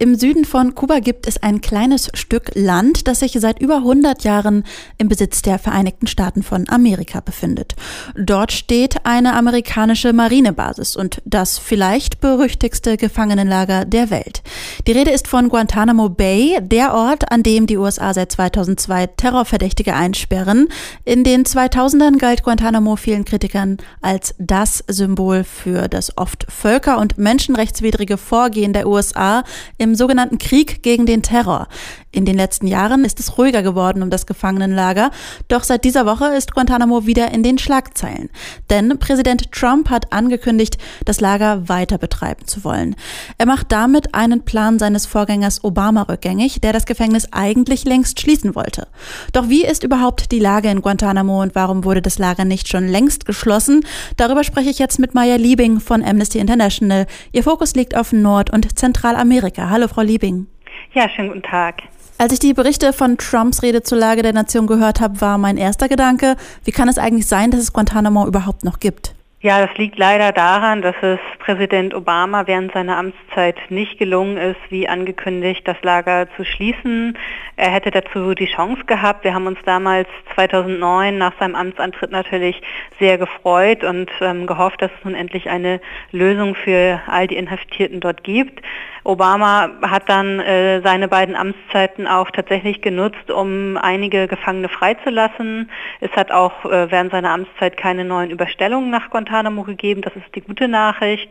Im Süden von Kuba gibt es ein kleines Stück Land, das sich seit über 100 Jahren im Besitz der Vereinigten Staaten von Amerika befindet. Dort steht eine amerikanische Marinebasis und das vielleicht berüchtigste Gefangenenlager der Welt. Die Rede ist von Guantanamo Bay, der Ort, an dem die USA seit 2002 Terrorverdächtige einsperren. In den 2000ern galt Guantanamo vielen Kritikern als das Symbol für das oft völker- und menschenrechtswidrige Vorgehen der USA im im sogenannten Krieg gegen den Terror. In den letzten Jahren ist es ruhiger geworden um das Gefangenenlager, doch seit dieser Woche ist Guantanamo wieder in den Schlagzeilen. Denn Präsident Trump hat angekündigt, das Lager weiter betreiben zu wollen. Er macht damit einen Plan seines Vorgängers Obama rückgängig, der das Gefängnis eigentlich längst schließen wollte. Doch wie ist überhaupt die Lage in Guantanamo und warum wurde das Lager nicht schon längst geschlossen? Darüber spreche ich jetzt mit Maya Liebing von Amnesty International. Ihr Fokus liegt auf Nord- und Zentralamerika. Hallo, Frau Liebing. Ja, schönen guten Tag. Als ich die Berichte von Trumps Rede zur Lage der Nation gehört habe, war mein erster Gedanke, wie kann es eigentlich sein, dass es Guantanamo überhaupt noch gibt? Ja, das liegt leider daran, dass es Präsident Obama während seiner Amtszeit nicht gelungen ist, wie angekündigt, das Lager zu schließen. Er hätte dazu die Chance gehabt. Wir haben uns damals 2009 nach seinem Amtsantritt natürlich sehr gefreut und ähm, gehofft, dass es nun endlich eine Lösung für all die Inhaftierten dort gibt. Obama hat dann äh, seine beiden Amtszeiten auch tatsächlich genutzt, um einige Gefangene freizulassen. Es hat auch äh, während seiner Amtszeit keine neuen Überstellungen nach Guantanamo Guantanamo gegeben. Das ist die gute Nachricht.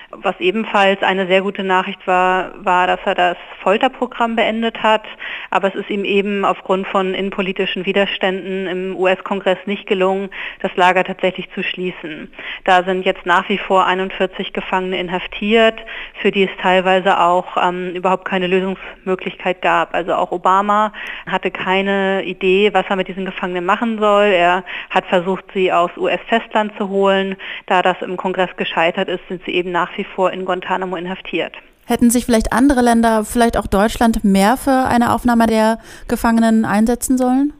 Was ebenfalls eine sehr gute Nachricht war, war, dass er das Folterprogramm beendet hat. Aber es ist ihm eben aufgrund von innenpolitischen Widerständen im US-Kongress nicht gelungen, das Lager tatsächlich zu schließen. Da sind jetzt nach wie vor 41 Gefangene inhaftiert, für die es teilweise auch ähm, überhaupt keine Lösungsmöglichkeit gab. Also auch Obama hatte keine Idee, was er mit diesen Gefangenen machen soll. Er hat versucht, sie aus US-Festland zu holen. Da das im Kongress gescheitert ist, sind sie eben nach wie vor in Guantanamo inhaftiert. Hätten sich vielleicht andere Länder, vielleicht auch Deutschland, mehr für eine Aufnahme der Gefangenen einsetzen sollen?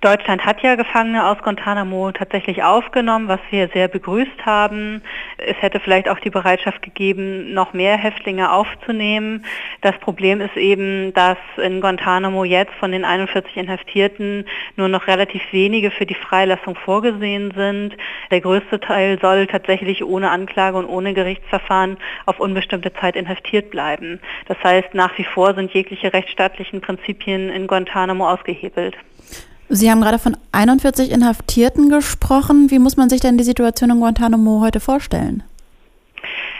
Deutschland hat ja Gefangene aus Guantanamo tatsächlich aufgenommen, was wir sehr begrüßt haben. Es hätte vielleicht auch die Bereitschaft gegeben, noch mehr Häftlinge aufzunehmen. Das Problem ist eben, dass in Guantanamo jetzt von den 41 Inhaftierten nur noch relativ wenige für die Freilassung vorgesehen sind. Der größte Teil soll tatsächlich ohne Anklage und ohne Gerichtsverfahren auf unbestimmte Zeit inhaftiert bleiben. Das heißt, nach wie vor sind jegliche rechtsstaatlichen Prinzipien in Guantanamo ausgehebelt. Sie haben gerade von 41 Inhaftierten gesprochen. Wie muss man sich denn die Situation in Guantanamo heute vorstellen?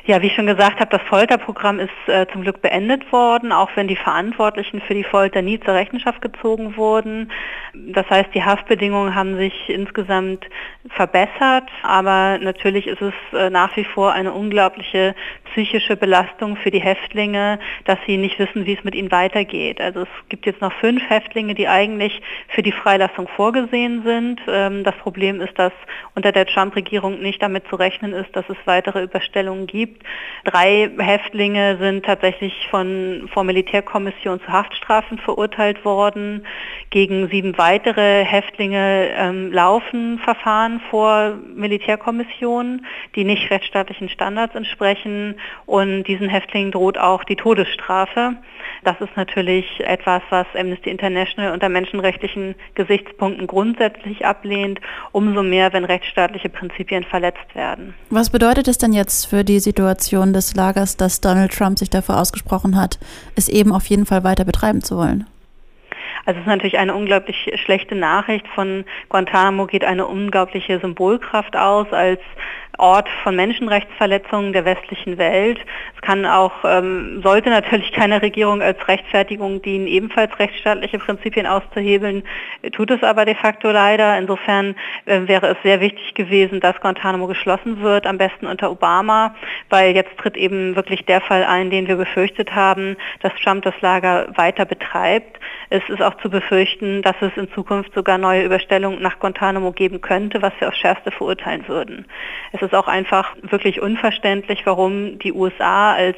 Ja, wie ich schon gesagt habe, das Folterprogramm ist äh, zum Glück beendet worden, auch wenn die Verantwortlichen für die Folter nie zur Rechenschaft gezogen wurden. Das heißt, die Haftbedingungen haben sich insgesamt verbessert, aber natürlich ist es äh, nach wie vor eine unglaubliche psychische Belastung für die Häftlinge, dass sie nicht wissen, wie es mit ihnen weitergeht. Also es gibt jetzt noch fünf Häftlinge, die eigentlich für die Freilassung vorgesehen sind. Ähm, das Problem ist, dass unter der Trump-Regierung nicht damit zu rechnen ist, dass es weitere Überstellungen gibt. Drei Häftlinge sind tatsächlich von, vor Militärkommission zu Haftstrafen verurteilt worden. Gegen sieben weitere Häftlinge ähm, laufen Verfahren vor Militärkommissionen, die nicht rechtsstaatlichen Standards entsprechen. Und diesen Häftlingen droht auch die Todesstrafe. Das ist natürlich etwas, was Amnesty International unter menschenrechtlichen Gesichtspunkten grundsätzlich ablehnt, umso mehr, wenn rechtsstaatliche Prinzipien verletzt werden. Was bedeutet es denn jetzt für die Situation des Lagers, dass Donald Trump sich dafür ausgesprochen hat, es eben auf jeden Fall weiter betreiben zu wollen? Also es ist natürlich eine unglaublich schlechte Nachricht. Von Guantanamo geht eine unglaubliche Symbolkraft aus als Ort von Menschenrechtsverletzungen der westlichen Welt. Es kann auch, ähm, sollte natürlich keine Regierung als Rechtfertigung dienen, ebenfalls rechtsstaatliche Prinzipien auszuhebeln, tut es aber de facto leider. Insofern äh, wäre es sehr wichtig gewesen, dass Guantanamo geschlossen wird, am besten unter Obama, weil jetzt tritt eben wirklich der Fall ein, den wir befürchtet haben, dass Trump das Lager weiter betreibt. Es ist auch zu befürchten, dass es in Zukunft sogar neue Überstellungen nach Guantanamo geben könnte, was wir aufs Schärfste verurteilen würden. Es ist auch einfach wirklich unverständlich, warum die USA als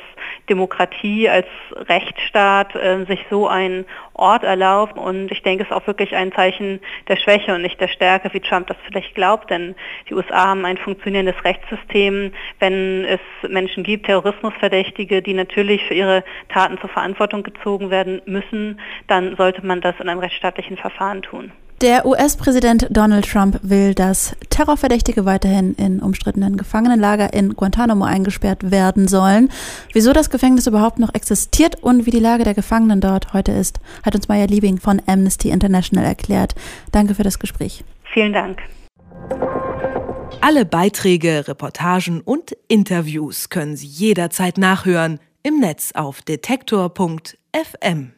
Demokratie, als Rechtsstaat äh, sich so einen Ort erlaubt. Und ich denke, es ist auch wirklich ein Zeichen der Schwäche und nicht der Stärke, wie Trump das vielleicht glaubt. Denn die USA haben ein funktionierendes Rechtssystem. Wenn es Menschen gibt, Terrorismusverdächtige, die natürlich für ihre Taten zur Verantwortung gezogen werden müssen, dann sollte man das in einem rechtsstaatlichen Verfahren tun. Der US-Präsident Donald Trump will, dass Terrorverdächtige weiterhin in umstrittenen Gefangenenlager in Guantanamo eingesperrt werden sollen. Wieso das Gefängnis überhaupt noch existiert und wie die Lage der Gefangenen dort heute ist, hat uns Maya Liebing von Amnesty International erklärt. Danke für das Gespräch. Vielen Dank. Alle Beiträge, Reportagen und Interviews können Sie jederzeit nachhören im Netz auf detektor.fm.